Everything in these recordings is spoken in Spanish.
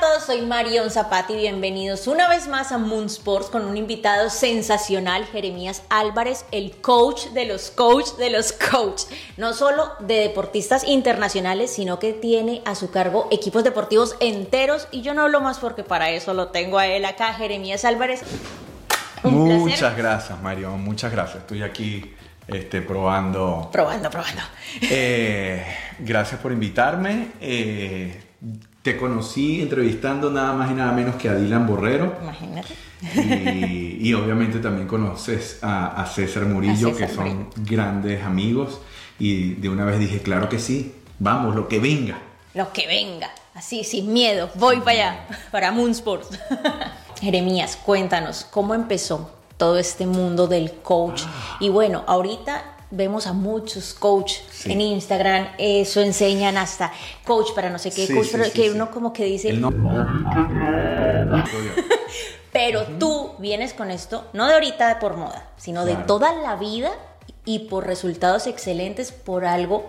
a todos, soy Marion Zapati y bienvenidos una vez más a Moon Sports con un invitado sensacional, Jeremías Álvarez, el coach de los coach de los coach, no solo de deportistas internacionales, sino que tiene a su cargo equipos deportivos enteros y yo no hablo más porque para eso lo tengo a él acá, Jeremías Álvarez. muchas gracias, Marion, muchas gracias. Estoy aquí este, probando. Probando, probando. Eh, gracias por invitarme. Eh, te conocí entrevistando nada más y nada menos que a Dylan Borrero. Imagínate. Y, obviamente también conoces a, César Murillo, que son grandes amigos. Y de una vez dije, claro que sí, vamos, lo que venga. Lo que venga, así, sin miedo, voy para allá, para Moonsport. Jeremías, cuéntanos, ¿cómo empezó todo este mundo del coach? Ah. Y bueno, ahorita vemos a muchos coach en Instagram, eso enseñan hasta coach para no sé qué, coach, pero que uno como que dice... pero tú vienes con esto, no de ahorita por moda, sino de toda la vida y por resultados excelentes, por algo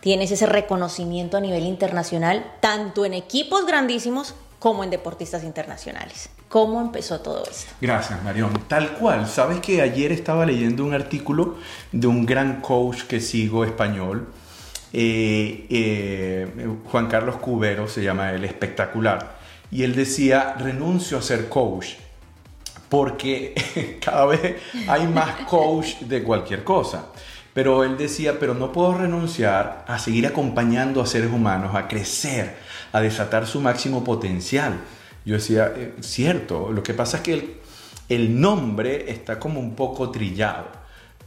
tienes ese reconocimiento a nivel internacional, tanto en equipos grandísimos como en deportistas internacionales. ¿Cómo empezó todo esto? Gracias, Marión. Tal cual. Sabes que ayer estaba leyendo un artículo de un gran coach que sigo español, eh, eh, Juan Carlos Cubero, se llama el espectacular, y él decía, renuncio a ser coach, porque cada vez hay más coach de cualquier cosa. Pero él decía, pero no puedo renunciar a seguir acompañando a seres humanos a crecer, a desatar su máximo potencial. Yo decía, eh, cierto, lo que pasa es que el, nombre está como un poco trillado.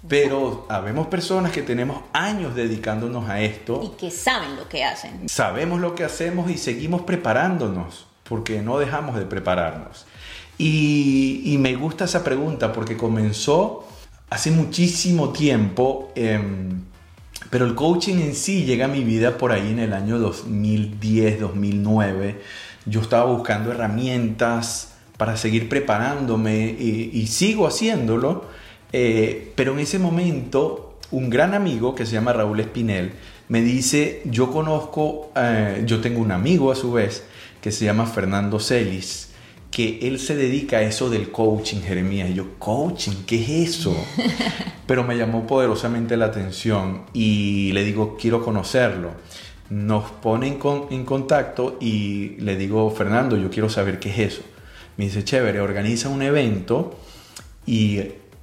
Pero habemos personas que tenemos años dedicándonos a esto. Y que saben lo que hacen. Sabemos lo que hacemos y seguimos preparándonos, porque no dejamos de prepararnos. Y, me gusta esa pregunta porque comenzó hace muchísimo tiempo, em, pero el coaching en sí llega a mi vida por ahí en el año 2010, 2009 yo estaba buscando herramientas para seguir preparándome y, sigo haciéndolo, eh, pero en ese momento un gran amigo que se llama Raúl Espinel me dice, yo conozco, eh, yo tengo un amigo a su vez que se llama Fernando Celis, que él se dedica a eso del coaching, Jeremías. Y yo, coaching, ¿qué es eso? Pero me llamó poderosamente la atención y le digo, quiero conocerlo nos ponen en contacto y le digo, Fernando, yo quiero saber qué es eso. Me dice, chévere, organiza un evento y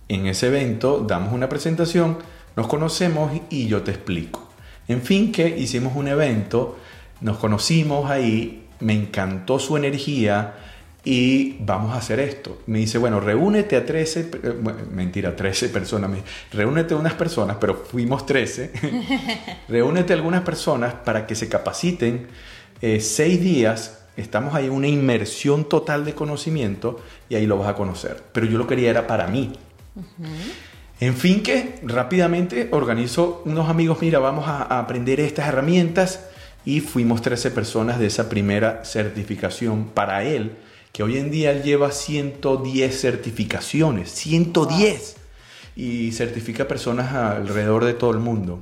en ese evento damos una presentación, nos conocemos y yo te explico. En fin, que hicimos un evento, nos conocimos ahí, me encantó su energía, y vamos a hacer esto. Me dice, bueno, reúnete a 13, eh, mentira, 13 personas, reúnete a unas personas, pero fuimos 13, reúnete a algunas personas para que se capaciten eh, seis días, estamos ahí en una inmersión total de conocimiento y ahí lo vas a conocer. Pero yo lo quería era para mí. En fin, que rápidamente organizo unos amigos, mira, vamos a, a aprender estas herramientas y fuimos 13 personas de esa primera certificación para él que hoy en día él lleva 110 certificaciones, 110, y certifica personas alrededor de todo el mundo.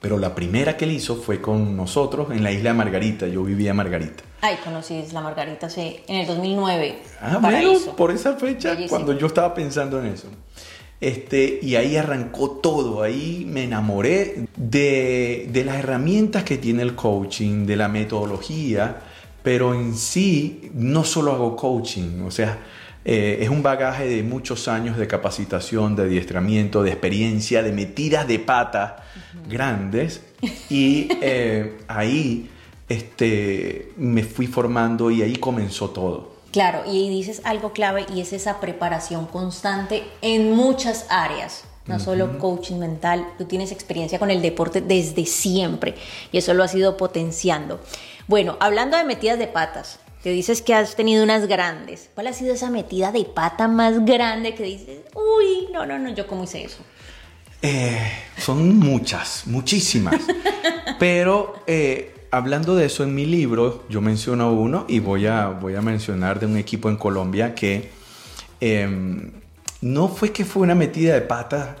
Pero la primera que él hizo fue con nosotros en la isla Margarita, yo vivía en Margarita. Ay, conocí Isla Margarita sí, en el 2009. Ah, bueno, por esa fecha, cuando yo estaba pensando en eso. Este, y ahí arrancó todo, ahí me enamoré de, de las herramientas que tiene el coaching, de la metodología, pero en sí no solo hago coaching, o sea, eh, es un bagaje de muchos años de capacitación, de adiestramiento, de experiencia, de metidas de pata grandes y eh, ahí este, me fui formando y ahí comenzó todo. Claro, y dices algo clave y es esa preparación constante en muchas áreas no solo coaching mental, tú tienes experiencia con el deporte desde siempre y eso lo has ido potenciando. Bueno, hablando de metidas de patas, te dices que has tenido unas grandes. ¿Cuál ha sido esa metida de pata más grande que dices, uy, no, no, no, yo cómo hice eso? Eh, son muchas, muchísimas. Pero eh, hablando de eso en mi libro, yo menciono uno y voy a, voy a mencionar de un equipo en Colombia que em, no fue que fue una metida de pata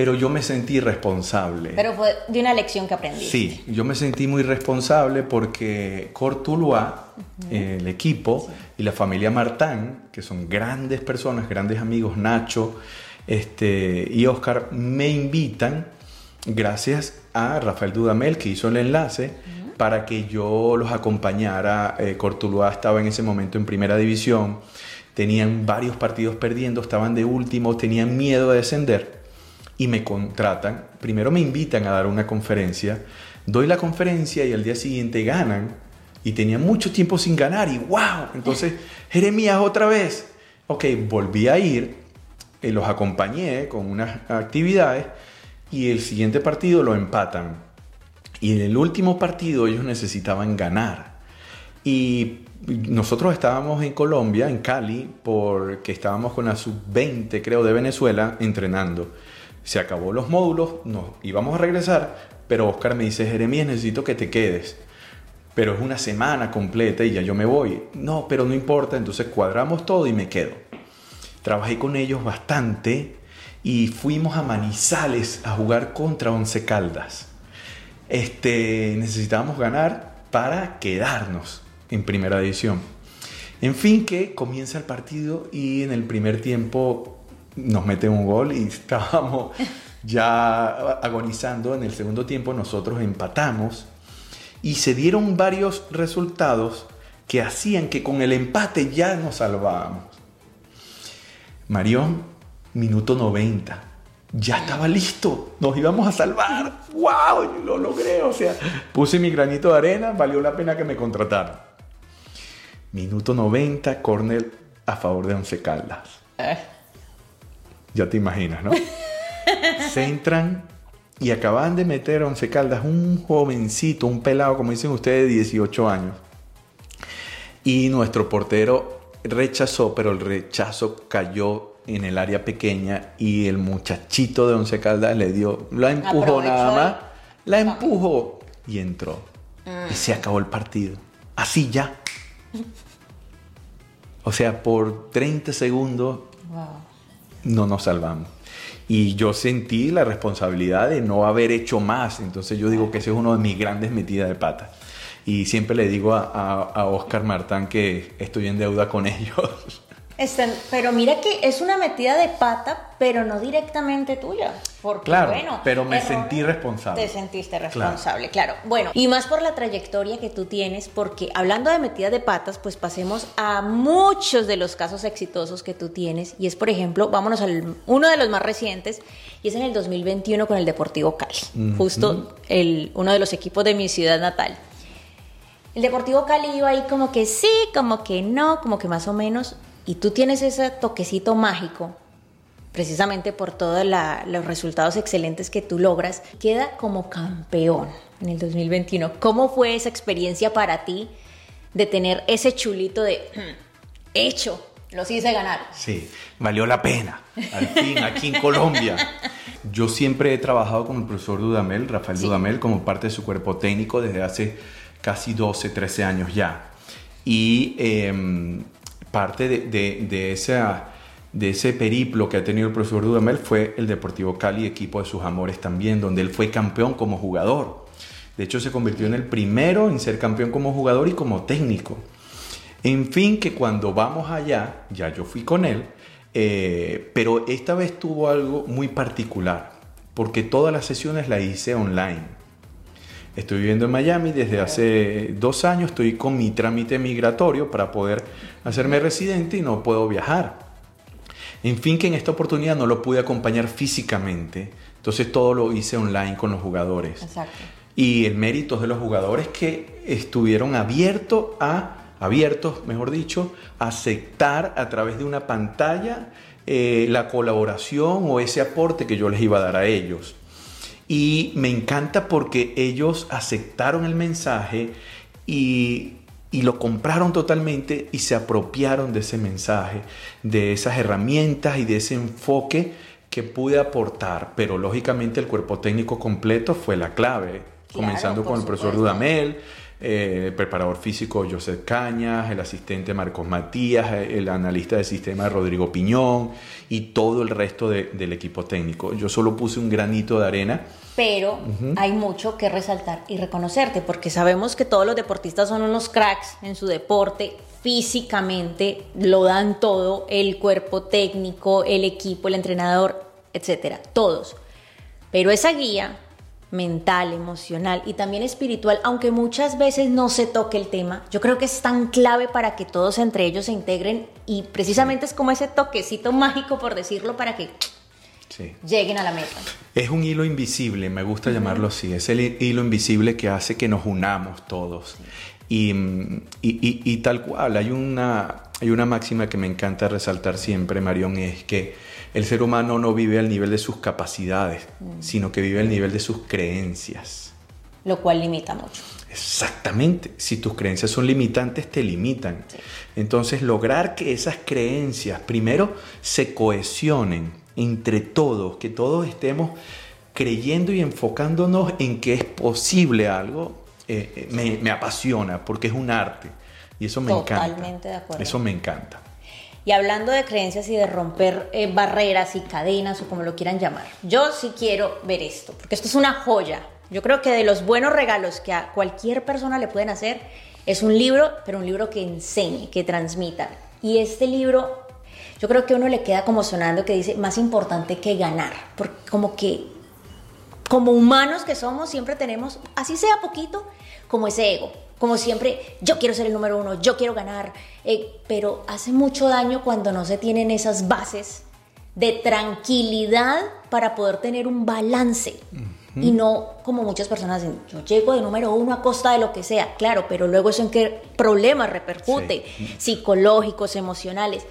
pero yo me sentí responsable. Pero fue de una lección que aprendí. Sí, yo me sentí muy responsable porque Cortuluá, el equipo, y la familia Martán, que son grandes personas, grandes amigos, Nacho este, y Oscar, me invitan, gracias a Rafael Dudamel, que hizo el enlace, para que yo los acompañara. Eh, Cortuluá estaba en ese momento en primera división, tenían varios partidos perdiendo, estaban de último, tenían miedo de descender y me contratan. Primero me invitan a dar una conferencia, doy la conferencia y al día siguiente ganan y tenía mucho tiempo sin ganar y wow, entonces Jeremías otra vez. Ok, volví a ir, eh, los acompañé con unas actividades y el siguiente partido lo empatan. Y en el último partido ellos necesitaban ganar. Y nosotros estábamos en Colombia, en Cali, porque estábamos con la sub-20, creo, de Venezuela, entrenando. Se acabó los módulos, nos íbamos a regresar, pero Oscar me dice, Jeremías, necesito que te quedes. Pero es una semana completa y ya yo me voy. No, pero no importa, entonces cuadramos todo y me quedo. Trabajé con ellos bastante y fuimos a Manizales a jugar contra Once Caldas. Este, necesitábamos ganar para quedarnos en primera división. En fin, que comienza el partido y en el primer tiempo nos mete un gol y estábamos ya agonizando. En el segundo tiempo nosotros empatamos y se dieron varios resultados que hacían que con el empate ya nos salvábamos. Marión, minuto 90. Ya estaba listo, nos íbamos a salvar. ¡Wow! Lo logré, o sea, puse mi granito de arena, valió la pena que me contrataran. Minuto 90, Cornell a favor de Once Caldas. Eh. Ya te imaginas, ¿no? Se entran y acaban de meter a Once Caldas un jovencito, un pelado, como dicen ustedes, de 18 años. Y nuestro portero rechazó, pero el rechazo cayó en el área pequeña y el muchachito de Once Caldas le dio, la empujó nada más, la empujó y entró. Y se acabó el partido. Así ya. O sea, por 30 segundos no nos salvamos. Y yo sentí la responsabilidad de no haber hecho más. Entonces yo digo que ese es uno de mis grandes metidas de pata. Y siempre le digo a, a Oscar Martán que estoy en deuda con ellos pero mira que es una metida de pata, pero no directamente tuya. Porque, claro, bueno, pero me sentí responsable. Te sentiste responsable, claro. Bueno, y más por la trayectoria que tú tienes, porque hablando de metida de patas, pues pasemos a muchos de los casos exitosos que tú tienes. Y es, por ejemplo, vámonos al uno de los más recientes, y es en el 2021 con el Deportivo Cali, justo el, uno de los equipos de mi ciudad natal. El Deportivo Cali iba ahí como que sí, como que no, como que más o menos y tú tienes ese toquecito mágico, precisamente por todos los resultados excelentes que tú logras, queda como campeón en el 2021. ¿Cómo fue esa experiencia para ti de tener ese chulito de hmm, hecho? Los hice ganar. Sí, valió la pena. Al fin, aquí en Colombia. Yo siempre he trabajado con el profesor Dudamel, Rafael Dudamel, como parte de su cuerpo técnico desde hace casi 12, 13 años ya. Y em, parte de, de, esa, de ese periplo que ha tenido el profesor Dudamel fue el Deportivo Cali, equipo de sus amores también, donde él fue campeón como jugador. De hecho, se convirtió en el primero en ser campeón como jugador y como técnico. En fin, que cuando vamos allá, ya yo fui con él, eh, pero esta vez tuvo algo muy particular, porque todas las sesiones las hice online. Estoy viviendo en Miami desde hace dos años, estoy con mi trámite migratorio para poder hacerme residente y no puedo viajar. En fin, que en esta oportunidad no lo pude acompañar físicamente, entonces todo lo hice online con los jugadores. Exacto. Y el mérito de los jugadores que estuvieron abiertos a, abiertos, mejor dicho, a aceptar a través de una pantalla eh, la colaboración o ese aporte que yo les iba a dar a ellos. Y me encanta porque ellos aceptaron el mensaje y, lo compraron totalmente y se apropiaron de ese mensaje, de esas herramientas y de ese enfoque que pude aportar. Pero lógicamente el cuerpo técnico completo fue la clave, comenzando con el profesor Dudamel, eh, el preparador físico José Cañas, el asistente Marcos Matías, el analista del sistema Rodrigo Piñón y todo el resto del equipo técnico. Yo solo puse un granito de arena. Pero hay mucho que resaltar y reconocerte, porque sabemos que todos los deportistas son unos cracks en su deporte, físicamente lo dan todo, el cuerpo técnico, el equipo, el entrenador, etcétera, todos. Pero esa guía mental, emocional y también espiritual, aunque muchas veces no se toque el tema, yo creo que es tan clave para que todos entre ellos se integren y precisamente es como ese toquecito mágico, por decirlo, para que lleguen a la meta. Es un hilo invisible, me gusta llamarlo así, es el hilo invisible que hace que nos unamos todos. Y, y, tal cual, hay una, hay una máxima que me encanta resaltar siempre, Marión, es que el ser humano no vive al nivel de sus capacidades, mm. sino que vive al nivel de sus creencias. Lo cual limita mucho. Exactamente. Si tus creencias son limitantes, te limitan. Entonces, lograr que esas creencias primero se cohesionen entre todos, que todos estemos creyendo y enfocándonos en que es posible algo, eh, eh, me, me, apasiona porque es un arte. Y eso me encanta. Totalmente de acuerdo. Eso me encanta. Y hablando de creencias y de romper eh, barreras y cadenas o como lo quieran llamar, yo sí quiero ver esto, porque esto es una joya. Yo creo que de los buenos regalos que a cualquier persona le pueden hacer es un libro, pero un libro que enseñe, que transmita. Y este libro, yo creo que uno le queda como sonando que dice, más importante que ganar, porque como que como humanos que somos siempre tenemos, así sea poquito, como ese ego como siempre, yo quiero ser el número uno, yo quiero ganar, eh, pero hace mucho daño cuando no se tienen esas bases de tranquilidad para poder tener un balance. Y no como muchas personas dicen, yo llego de número uno a costa de lo que sea, claro, pero luego eso en qué problemas repercute, psicológicos, emocionales.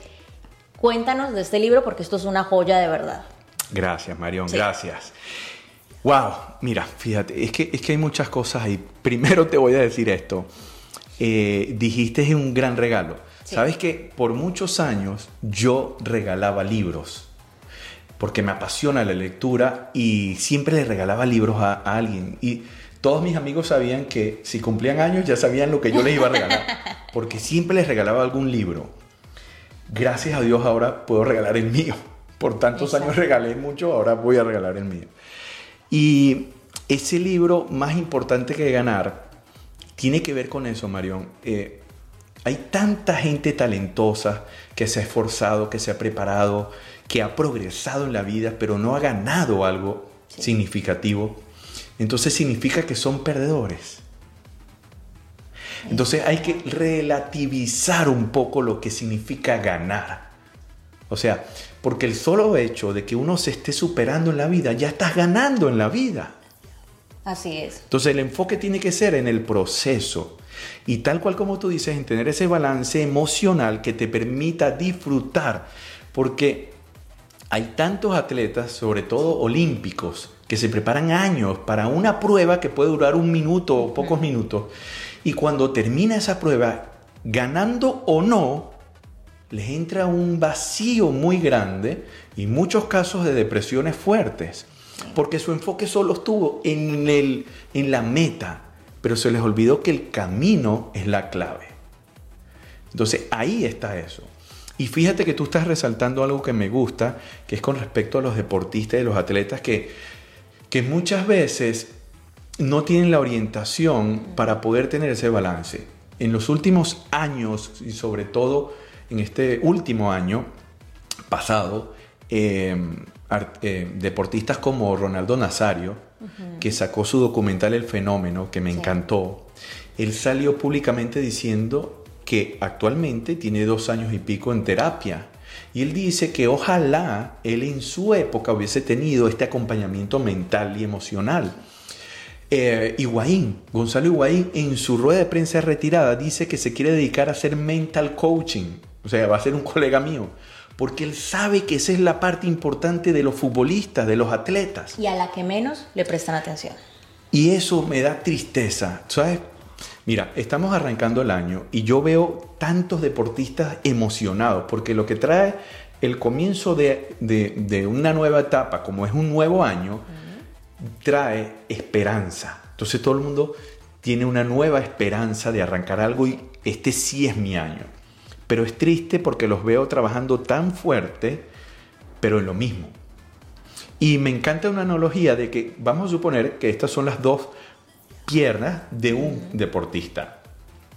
Cuéntanos de este libro porque esto es una joya de verdad. Gracias, Marión, gracias. Wow, mira, fíjate, es que, es que hay muchas cosas ahí. Primero te voy a decir esto. Eh, dijiste es un gran regalo. Sabes que por muchos años yo regalaba libros porque me apasiona la lectura y siempre le regalaba libros a, alguien. Y todos mis amigos sabían que si cumplían años ya sabían lo que yo les iba a regalar, porque siempre les regalaba algún libro. Gracias a Dios ahora puedo regalar el mío. Por tantos años regalé mucho, ahora voy a regalar el mío. Y ese libro, más importante que ganar, tiene que ver con eso, Marión. Eh, hay tanta gente talentosa que se ha esforzado, que se ha preparado, que ha progresado en la vida, pero no ha ganado algo significativo. Entonces significa que son perdedores. Entonces hay que relativizar un poco lo que significa ganar. O sea, porque el solo hecho de que uno se esté superando en la vida, ya estás ganando en la vida. Así es. Entonces el enfoque tiene que ser en el proceso. Y tal cual como tú dices, en tener ese balance emocional que te permita disfrutar. Porque hay tantos atletas, sobre todo olímpicos, que se preparan años para una prueba que puede durar un minuto o pocos minutos. Y cuando termina esa prueba, ganando o no, les entra un vacío muy grande y muchos casos de depresiones fuertes, porque su enfoque solo estuvo en, el, en la meta, pero se les olvidó que el camino es la clave. Entonces ahí está eso. Y fíjate que tú estás resaltando algo que me gusta, que es con respecto a los deportistas y los atletas que, que muchas veces no tienen la orientación para poder tener ese balance. En los últimos años y sobre todo en este último año pasado, em, eh, deportistas como Ronaldo Nazario, que sacó su documental El Fenómeno, que me encantó, él salió públicamente diciendo que actualmente tiene dos años y pico en terapia. Y él dice que ojalá él en su época hubiese tenido este acompañamiento mental y emocional. Eh, Higuaín, Gonzalo Higuaín, en su rueda de prensa retirada dice que se quiere dedicar a hacer mental coaching. O sea, va a ser un colega mío. Porque él sabe que esa es la parte importante de los futbolistas, de los atletas. Y a la que menos le prestan atención. Y eso me da tristeza. ¿Sabes? Mira, estamos arrancando el año y yo veo tantos deportistas emocionados porque lo que trae el comienzo de, de, una nueva etapa, como es un nuevo año, trae esperanza. Entonces todo el mundo tiene una nueva esperanza de arrancar algo y este sí es mi año. Pero es triste porque los veo trabajando tan fuerte, pero en lo mismo. Y me encanta una analogía de que vamos a suponer que estas son las dos piernas de un deportista.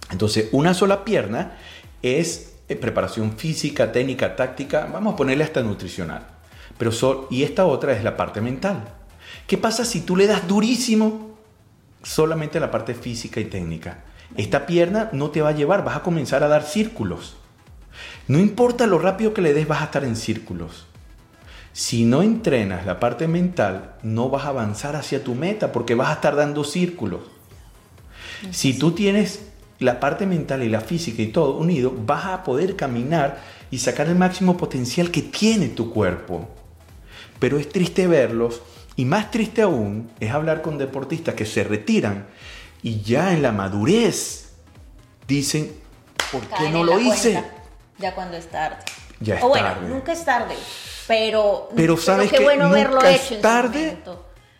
Entonces, una sola pierna es eh, preparación física, técnica, táctica, vamos a ponerle hasta nutricional. Pero y esta otra es la parte mental. ¿Qué pasa si tú le das durísimo solamente la parte física y técnica? Esta pierna no te va a llevar, vas a comenzar a dar círculos. No importa lo rápido que le des, vas a estar en círculos. Si no entrenas la parte mental, no vas a avanzar hacia tu meta porque vas a estar dando círculos. Si tú tienes la parte mental y la física y todo unido, vas a poder caminar y sacar el máximo potencial que tiene tu cuerpo. Pero es triste verlos y más triste aún es hablar con deportistas que se retiran y ya en la madurez dicen, ¿por qué no lo hice? Ya cuando es tarde. Ya es o bueno, tarde. nunca es tarde, pero, pero sabes qué que bueno nunca verlo es hecho tarde,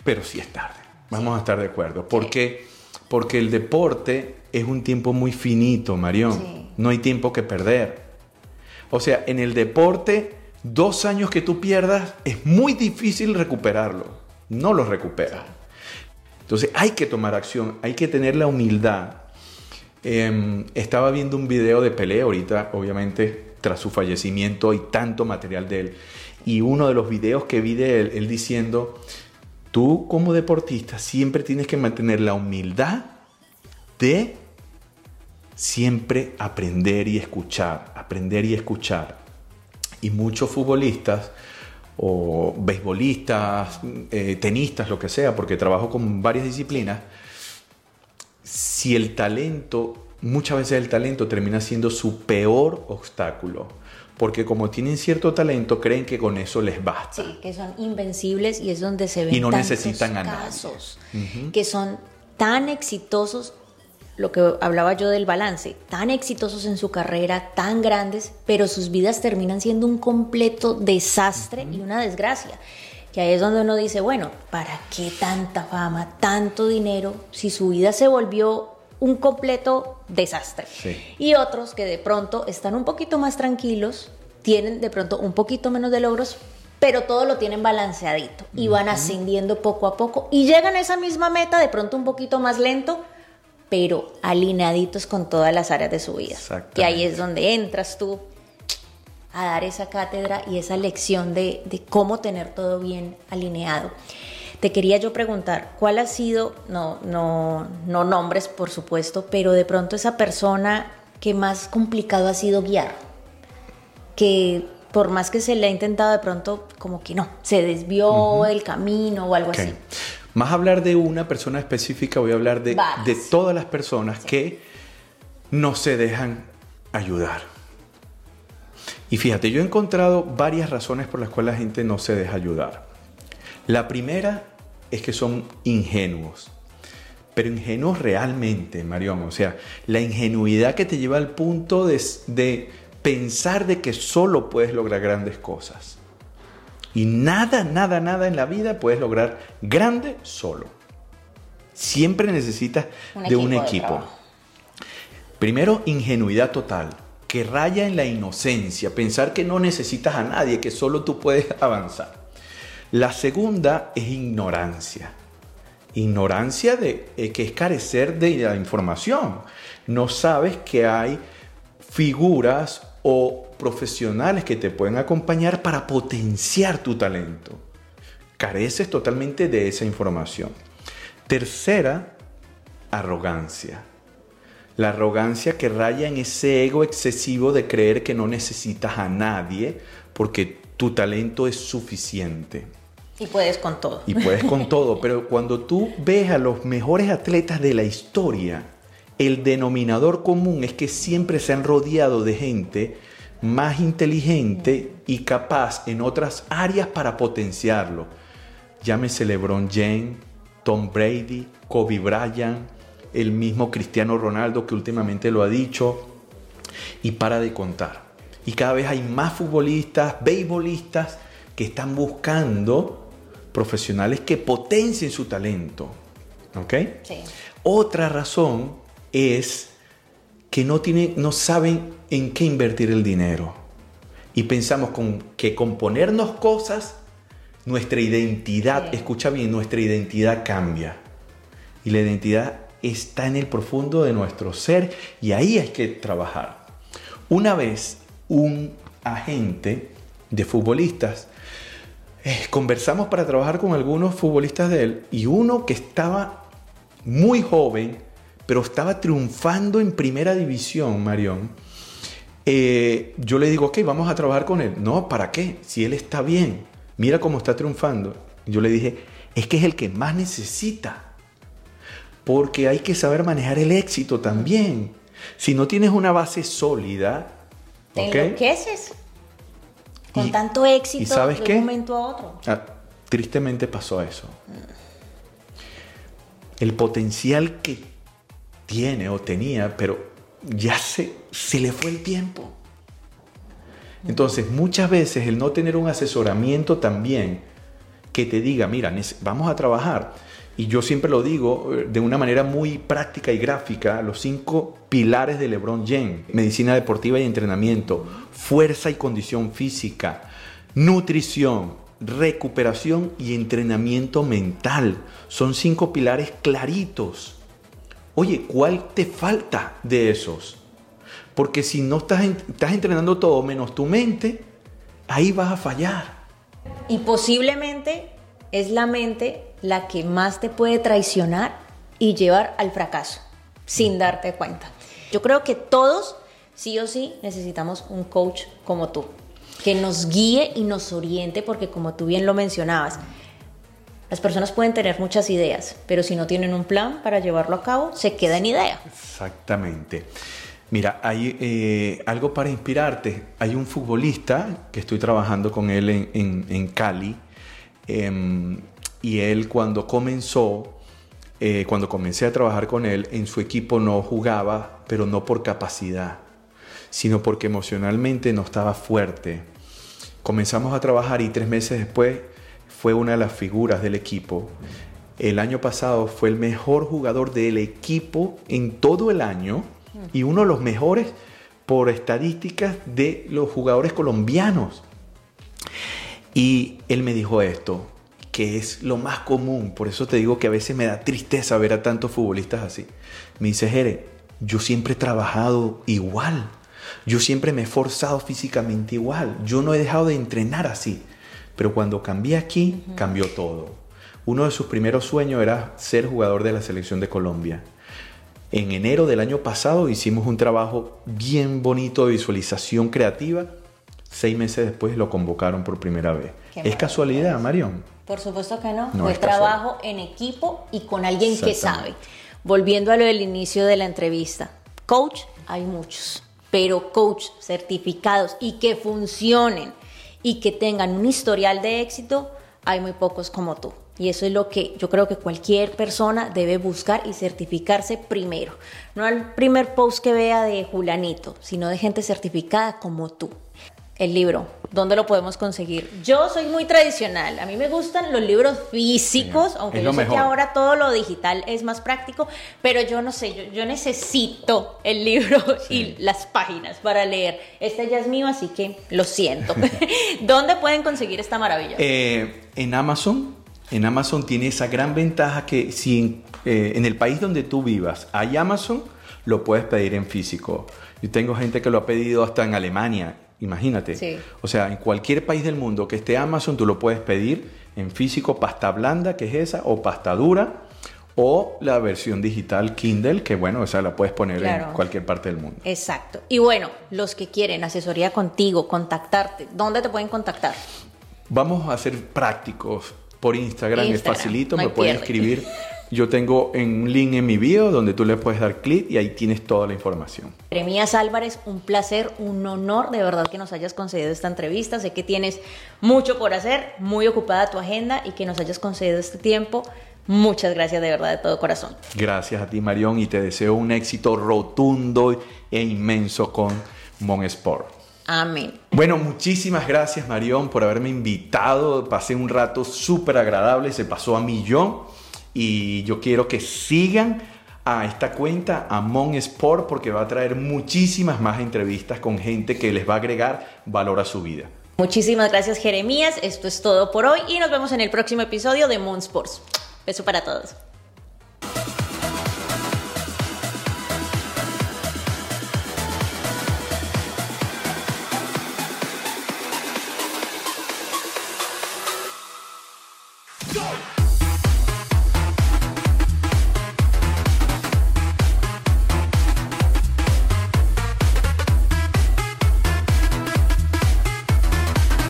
pero sí es tarde. Vamos a estar de acuerdo, porque porque el deporte es un tiempo muy finito, Marión. No hay tiempo que perder. O sea, en el deporte, dos años que tú pierdas es muy difícil recuperarlo. No lo recuperas. Entonces hay que tomar acción, hay que tener la humildad. Em, estaba viendo un video de Pelé ahorita, obviamente, tras su fallecimiento hay tanto material de él. Y uno de los videos que vi de él, él diciendo, tú como deportista siempre tienes que mantener la humildad de siempre aprender y escuchar, aprender y escuchar. Y muchos futbolistas o beisbolistas, eh, tenistas, lo que sea, porque trabajo con varias disciplinas, si el talento, muchas veces el talento termina siendo su peor obstáculo, porque como tienen cierto talento, creen que con eso les basta. Sí, que son invencibles y es donde se ven y no tantos necesitan a casos que son tan exitosos lo que hablaba yo del balance, tan exitosos en su carrera, tan grandes, pero sus vidas terminan siendo un completo desastre y una desgracia. Que ahí es donde uno dice, bueno, ¿para qué tanta fama, tanto dinero, si su vida se volvió un completo desastre? Y otros que de pronto están un poquito más tranquilos, tienen de pronto un poquito menos de logros, pero todo lo tienen balanceadito y van ascendiendo poco a poco y llegan a esa misma meta de pronto un poquito más lento, pero alineaditos con todas las áreas de su vida. Que ahí es donde entras tú a dar esa cátedra y esa lección de, cómo tener todo bien alineado. Te quería yo preguntar, ¿cuál ha sido, no, no, no nombres por supuesto, pero de pronto esa persona que más complicado ha sido guiar? Que por más que se le ha intentado de pronto, como que no, se desvió el camino o algo así. Más hablar de una persona específica, voy a hablar de, de todas las personas que no se dejan ayudar. Y fíjate, yo he encontrado varias razones por las cuales la gente no se deja ayudar. La primera es que son ingenuos. Pero ingenuos realmente, Marión. O sea, la ingenuidad que te lleva al punto de, de pensar de que solo puedes lograr grandes cosas. Y nada, nada, nada en la vida puedes lograr grande solo. Siempre necesitas de un equipo. Primero, ingenuidad total, que raya en la inocencia, pensar que no necesitas a nadie, que solo tú puedes avanzar. La segunda es ignorancia. Ignorancia de eh, que es carecer de la información. No sabes que hay figuras o profesionales que te pueden acompañar para potenciar tu talento. Careces totalmente de esa información. Tercera, arrogancia. La arrogancia que raya en ese ego excesivo de creer que no necesitas a nadie porque tu talento es suficiente. Y puedes con todo. Y puedes con todo, pero cuando tú ves a los mejores atletas de la historia, el denominador común es que siempre se han rodeado de gente más inteligente y capaz en otras áreas para potenciarlo. Llámese LeBron James, Tom Brady, Kobe Bryant, el mismo Cristiano Ronaldo que últimamente lo ha dicho, y para de contar. Y cada vez hay más futbolistas, beisbolistas que están buscando profesionales que potencien su talento. ¿Ok? Sí. Otra razón es que no, tiene, no saben en qué invertir el dinero. Y pensamos con, que con ponernos cosas, nuestra identidad, escucha bien, nuestra identidad cambia. Y la identidad está en el profundo de nuestro ser y ahí hay que trabajar. Una vez un agente de futbolistas, eh, conversamos para trabajar con algunos futbolistas de él y uno que estaba muy joven, pero estaba triunfando en primera división, Marión. Eh, yo le digo, ok, vamos a trabajar con él. No, ¿para qué? Si él está bien, mira cómo está triunfando. Yo le dije, es que es el que más necesita. Porque hay que saber manejar el éxito también. Si no tienes una base sólida, ¿te enloqueces? Con tanto éxito ¿y sabes de un momento a otro. Ah, tristemente pasó eso. El potencial que tiene o tenía, pero ya se, se le fue el tiempo. Entonces, muchas veces el no tener un asesoramiento también que te diga, mira, vamos a trabajar. Y yo siempre lo digo eh, de una manera muy práctica y gráfica, los cinco pilares de LeBron James, medicina deportiva y entrenamiento, fuerza y condición física, nutrición, recuperación y entrenamiento mental. Son cinco pilares claritos Oye, ¿cuál te falta de esos? Porque si no estás, estás entrenando todo menos tu mente, ahí vas a fallar. Y posiblemente es la mente la que más te puede traicionar y llevar al fracaso, sin darte cuenta. Yo creo que todos, sí o sí, necesitamos un coach como tú, que nos guíe y nos oriente, porque como tú bien lo mencionabas, las personas pueden tener muchas ideas, pero si no tienen un plan para llevarlo a cabo, se queda en idea. Exactamente. Mira, hay eh, algo para inspirarte. Hay un futbolista que estoy trabajando con él en, Cali. Em, y él cuando comenzó, eh, cuando comencé a trabajar con él, en su equipo no jugaba, pero no por capacidad, sino porque emocionalmente no estaba fuerte. Comenzamos a trabajar y tres meses después fue una de las figuras del equipo. El año pasado fue el mejor jugador del equipo en todo el año y uno de los mejores por estadísticas de los jugadores colombianos. Y él me dijo esto, que es lo más común, por eso te digo que a veces me da tristeza ver a tantos futbolistas así. Me dice, Jere, yo siempre he trabajado igual, yo siempre me he forzado físicamente igual, yo no he dejado de entrenar así. Pero cuando cambié aquí, cambió todo. Uno de sus primeros sueños era ser jugador de la selección de Colombia. En enero del año pasado hicimos un trabajo bien bonito de visualización creativa. Seis meses después lo convocaron por primera vez. ¿Es casualidad, Marión? Por supuesto que no. Fue trabajo en equipo y con alguien que sabe. Volviendo a lo del inicio de la entrevista. Coach, hay muchos. Pero coach certificados y que funcionen y que tengan un historial de éxito, hay muy pocos como tú. Y eso es lo que yo creo que cualquier persona debe buscar y certificarse primero. No al primer post que vea de Julanito, sino de gente certificada como tú el libro? ¿Dónde lo podemos conseguir? Yo soy muy tradicional. A mí me gustan los libros físicos, aunque yo sé que ahora todo lo digital es más práctico, pero yo no sé, yo, necesito el libro y las páginas para leer. Este ya es mío, así que lo siento. ¿Dónde pueden conseguir esta maravilla? Eh, en Amazon. En Amazon tiene esa gran ventaja que si eh, en el país donde tú vivas hay Amazon, lo puedes pedir en físico. Yo tengo gente que lo ha pedido hasta en Alemania Imagínate. O sea, en cualquier país del mundo que esté Amazon, tú lo puedes pedir en físico, pasta blanda, que es esa, o pasta dura, o la versión digital Kindle, que bueno, esa la puedes poner en cualquier parte del mundo. Exacto. Y bueno, los que quieren asesoría contigo, contactarte, ¿dónde te pueden contactar? Vamos a ser prácticos por Instagram, es facilito, me pueden escribir Yo tengo un link en mi bio donde tú le puedes dar clic y ahí tienes toda la información. Jeremías Álvarez, un placer, un honor de verdad que nos hayas concedido esta entrevista. Sé que tienes mucho por hacer, muy ocupada tu agenda y que nos hayas concedido este tiempo. Muchas gracias de verdad de todo corazón. Gracias a ti Marión y te deseo un éxito rotundo e inmenso con Mon Sport. Amén. Bueno, muchísimas gracias Marión por haberme invitado. Pasé un rato súper agradable, se pasó a millón y yo quiero que sigan a esta cuenta, a Mon Sport, porque va a traer muchísimas más entrevistas con gente que les va a agregar valor a su vida. Muchísimas gracias Jeremías, esto es todo por hoy y nos vemos en el próximo episodio de Moon Sports. Beso para todos.